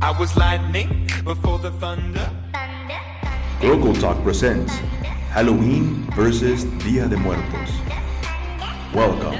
I was lightning before the thunder. Global Talk presents Halloween versus Dia de Muertos. Welcome.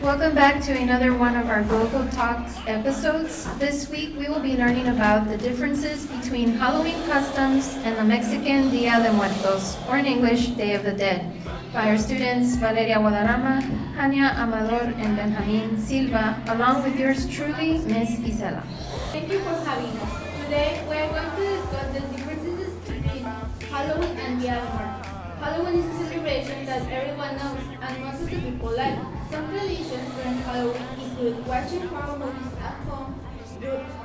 Welcome back to another one of our Global Talks episodes. This week we will be learning about the differences between Halloween customs and the Mexican Dia de Muertos, or in English, Day of the Dead, by our students Valeria Guadarrama, Hania Amador, and Benjamin Silva, along with yours truly, Miss Isela. Thank you for having us. Today we are going to discuss the differences between Halloween and Dia de Muertos. Halloween is a celebration that everyone knows and most of the people like. Some traditions during Halloween include watching horror movies at home,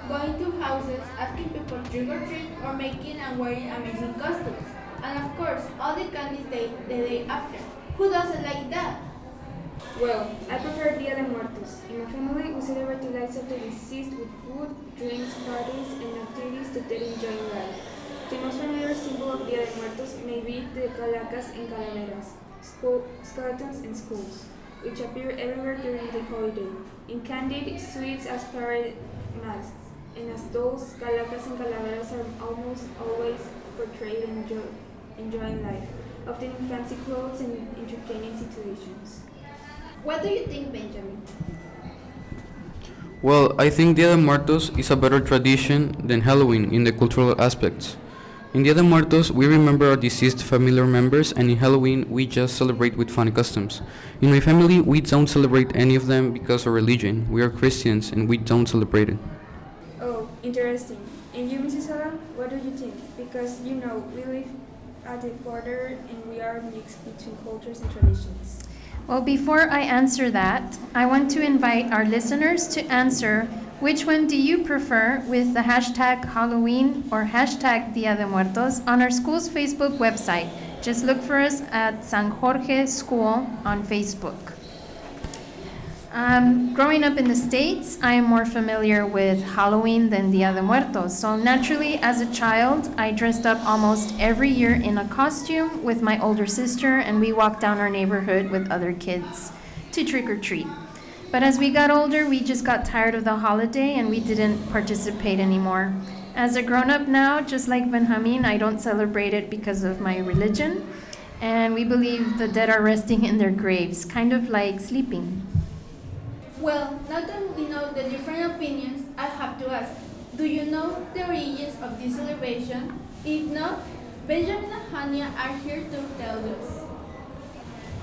going to houses, asking people trick or treat, or making and wearing amazing costumes. And of course, all the candies day, the day after. Who doesn't like that? Well, I prefer Dia de Muertos. In my family, we celebrate the lives of the deceased with food, drinks, parties, and activities to get enjoying life. The most familiar symbol of Dia de Muertos may be the calacas and calaveras, skeletons in schools, which appear everywhere during the holiday. In candied sweets as parade masks, and as dolls, calacas and calaveras are almost always portrayed enjoy, enjoying life, often in fancy clothes and entertaining situations. What do you think, Benjamin? Well, I think Dia de Muertos is a better tradition than Halloween in the cultural aspects. In Dia de Muertos, we remember our deceased family members, and in Halloween, we just celebrate with funny customs. In my family, we don't celebrate any of them because of religion. We are Christians and we don't celebrate it. Oh, interesting. And you, Mrs. Sara, what do you think? Because, you know, we live at the border and we are mixed between cultures and traditions. Well, before I answer that, I want to invite our listeners to answer which one do you prefer with the hashtag Halloween or hashtag Dia de Muertos on our school's Facebook website. Just look for us at San Jorge School on Facebook. Um, growing up in the States, I am more familiar with Halloween than Dia de Muertos. So, naturally, as a child, I dressed up almost every year in a costume with my older sister, and we walked down our neighborhood with other kids to trick or treat. But as we got older, we just got tired of the holiday and we didn't participate anymore. As a grown up now, just like Benjamin, I don't celebrate it because of my religion. And we believe the dead are resting in their graves, kind of like sleeping. Well, now that we know the different opinions, I have to ask, do you know the origins of this celebration? If not, Benjamin and Hania are here to tell us.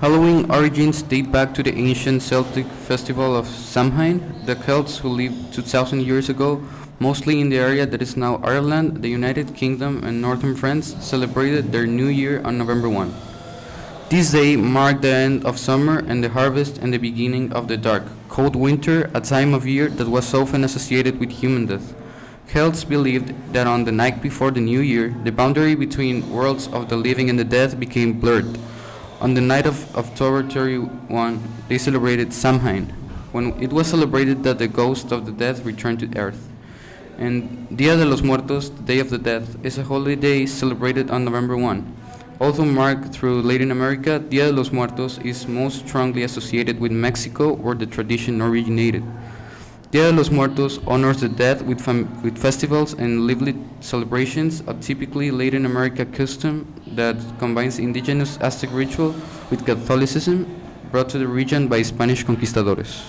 Halloween origins date back to the ancient Celtic festival of Samhain. The Celts who lived 2000 years ago, mostly in the area that is now Ireland, the United Kingdom, and northern France, celebrated their new year on November 1. This day marked the end of summer and the harvest and the beginning of the dark, cold winter, a time of year that was often associated with human death. Celts believed that on the night before the new year, the boundary between worlds of the living and the dead became blurred. On the night of October 31, they celebrated Samhain, when it was celebrated that the ghost of the dead returned to earth. And Dia de los Muertos, the Day of the Dead, is a holiday celebrated on November 1. Although marked through Latin America, Dia de los Muertos is most strongly associated with Mexico, where the tradition originated. Dia de los Muertos honors the dead with, with festivals and lively celebrations, a typically Latin America custom that combines indigenous Aztec ritual with Catholicism brought to the region by Spanish conquistadores.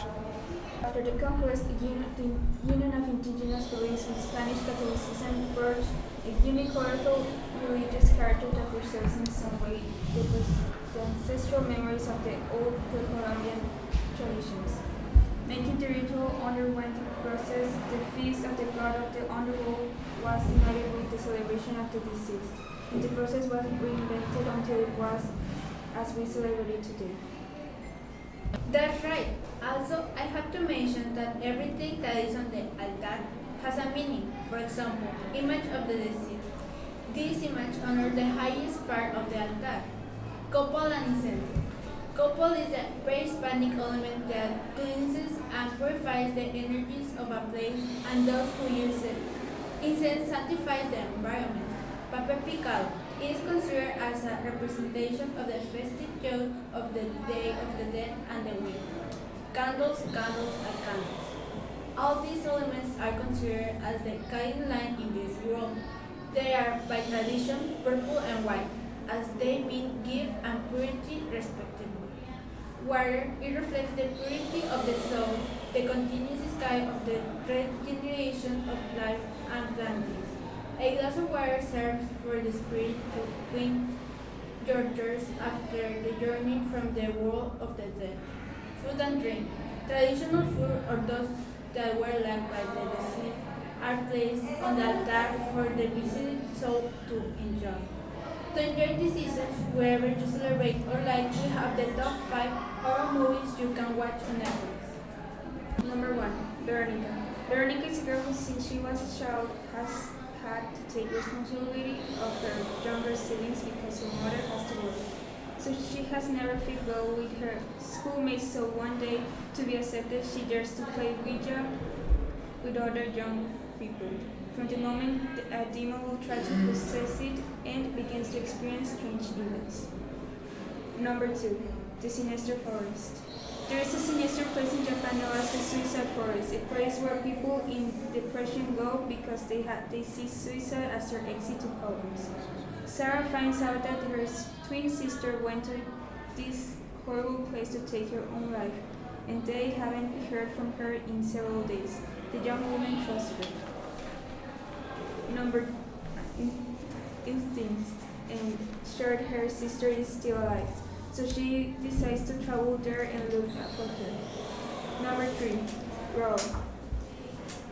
Feast of the god of the underworld was united with the celebration of the deceased, and the process was reinvented until it was as we celebrate it today. That's right. Also, I have to mention that everything that is on the altar has a meaning. For example, image of the deceased. This image honors the highest part of the altar. Incense. Copal is a pre-Hispanic element that cleanses and purifies the energies of a place and those who use it. Incense sanctifies the environment. Papel picado is considered as a representation of the festive joy of the Day of the Dead and the Week. Candles, candles, and candles. All these elements are considered as the guiding line in this world. They are, by tradition, purple and white, as they mean gift and purity respectively. Water, it reflects the purity of the soul, the continuous sky of the regeneration of life and plantings. A glass of water serves for the spirit to clean your thirst after the journey from the world of the dead. Food and drink. Traditional food or those that were left by the deceased are placed on the altar for the visiting soul to enjoy. To enjoy this season, wherever you celebrate or like, we have the top 5 horror movies you can watch on Netflix. Number 1. Veronica. Veronica is a girl who since she was a child has had to take responsibility of her younger siblings because her mother has to work. So she has never fit well with her schoolmates so one day to be accepted she dares to play Ouija with other young people. From the moment uh, a demon will try to possess it and begins to experience strange events. Number 2. The Sinister Forest. There is a sinister place in Japan known as the Suicide Forest, a place where people in depression go because they, they see suicide as their exit to problems. Sarah finds out that her twin sister went to this horrible place to take her own life, and they haven't heard from her in several days. The young woman trusted her. Number in- instincts and sure her sister is still alive, so she decides to travel there and look for her. Number three, Raw.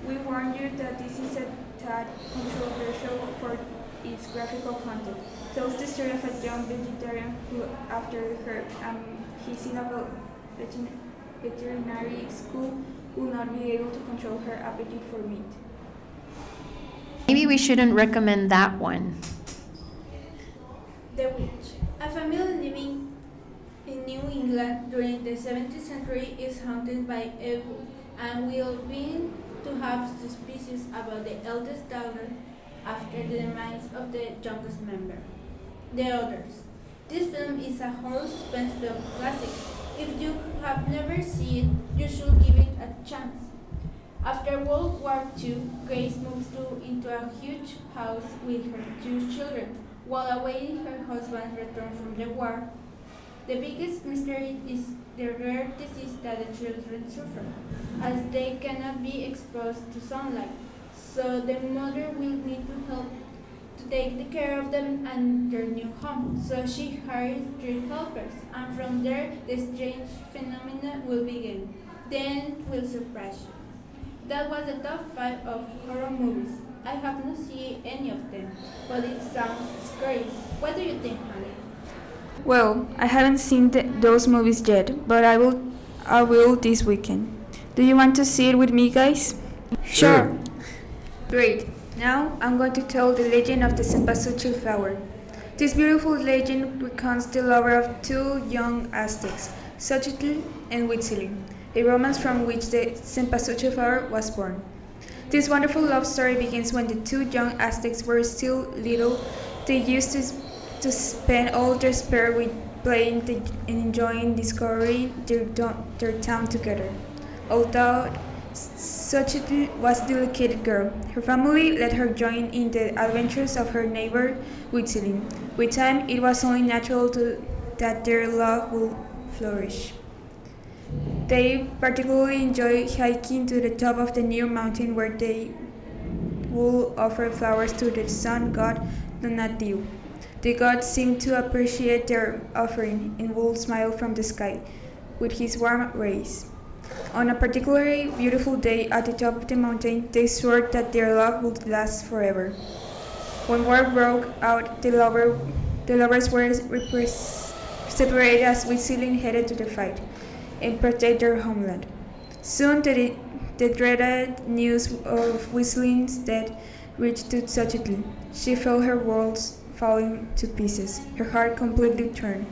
We warn you that this is a tad controversial for its graphical content. Tells the story of a young vegetarian who, after her um, his veterin- veterinary school, will not be able to control her appetite for meat. Maybe we shouldn't recommend that one. The Witch. A family living in New England during the 17th century is haunted by evil and will begin to have suspicions about the eldest daughter after the demise of the youngest member. The Others. This film is a horror suspense film classic. If you have never seen it, you should give it a chance. After World War II, Grace moves to, into a huge house with her two children while awaiting her husband's return from the war. The biggest mystery is the rare disease that the children suffer, as they cannot be exposed to sunlight. So the mother will need to help to take the care of them and their new home. So she hires three helpers, and from there the strange phenomena will begin. Then will surprise you. That was the top five of horror movies. I have not seen any of them, but it sounds scary. What do you think, Hania? Well, I haven't seen th- those movies yet, but I will. I will this weekend. Do you want to see it with me, guys? Sure. Great. Now I'm going to tell the legend of the cempasúchil flower. This beautiful legend recounts the love of two young Aztecs, Xochitl and Huitzilin, a romance from which the cempasúchil flower was born. This wonderful love story begins when the two young Aztecs were still little. They used to, to spend all their spare with playing the, and enjoying discovering their, their time together. Although Xochitl was a delicate girl. Her family let her join in the adventures of her neighbor Huitzilin. With time, it was only natural to, that their love would flourish. They particularly enjoy hiking to the top of the near mountain where they will offer flowers to the sun god Tonatiuh. The god seemed to appreciate their offering and will smile from the sky with his warm rays. On a particularly beautiful day at the top of the mountain, they swore that their love would last forever. When war broke out, the, lover, the lovers were separated as Huitzilin headed to the fight and protect their homeland. Soon, the, the dreaded news of Huitzilin's death reached to She felt her world falling to pieces, her heart completely turned.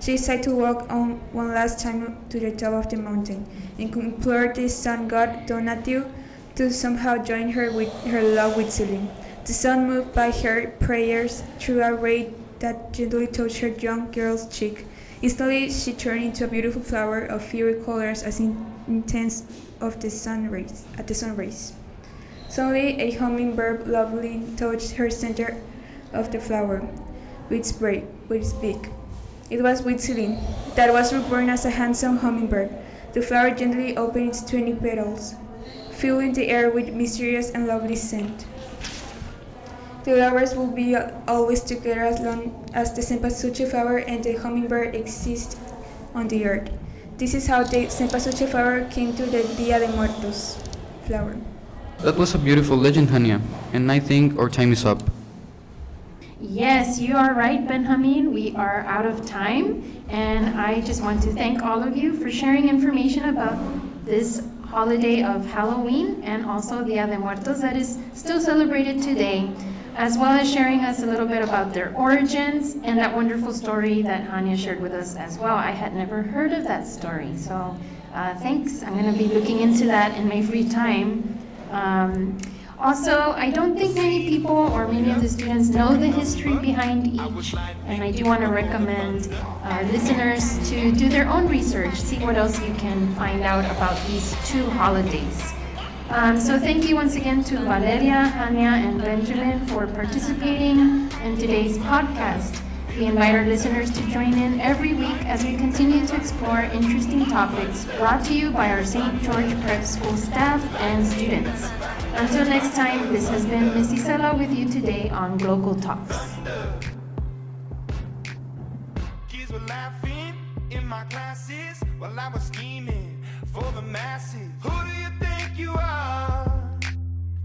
She decided to walk on one last time to the top of the mountain and implored the sun god Tonatiuh to somehow join her with her love Huitzilin. The sun, moved by her prayers, threw a ray that gently touched her young girl's cheek. Instantly, she turned into a beautiful flower of fiery colors as in- intense of the sun rays, at the sun rays. Suddenly, a hummingbird lovely touched her center of the flower with its, break, with its beak. It was Huitzilin, that was reborn as a handsome hummingbird. The flower gently opened its twenty petals, filling the air with mysterious and lovely scent. The lovers will be always together as long as the cempasúchil flower and the hummingbird exist on the earth. This is how the cempasúchil flower came to the Dia de Muertos flower. That was a beautiful legend, Hania, and I think our time is up. Yes, you are right, Benjamin. We are out of time, and I just want to thank all of you for sharing information about this holiday of Halloween and also Dia de Muertos that is still celebrated today, as well as sharing us a little bit about their origins and that wonderful story that Hania shared with us as well. I had never heard of that story, so uh, thanks. I'm going to be looking into that in my free time. Um, also, I don't think many people or many of the students know the history behind each, and I do want to recommend our listeners to do their own research, see what else you can find out about these two holidays. Um, so thank you once again to Valeria, Hania, and Benjamin for participating in today's podcast. We invite our listeners to join in every week as we continue to explore interesting topics brought to you by our St. George Prep School staff and students. Until next time, this has been Miss Isela with you today on Global Talks. Kids were laughing in my classes while I was scheming for the masses. Who do you?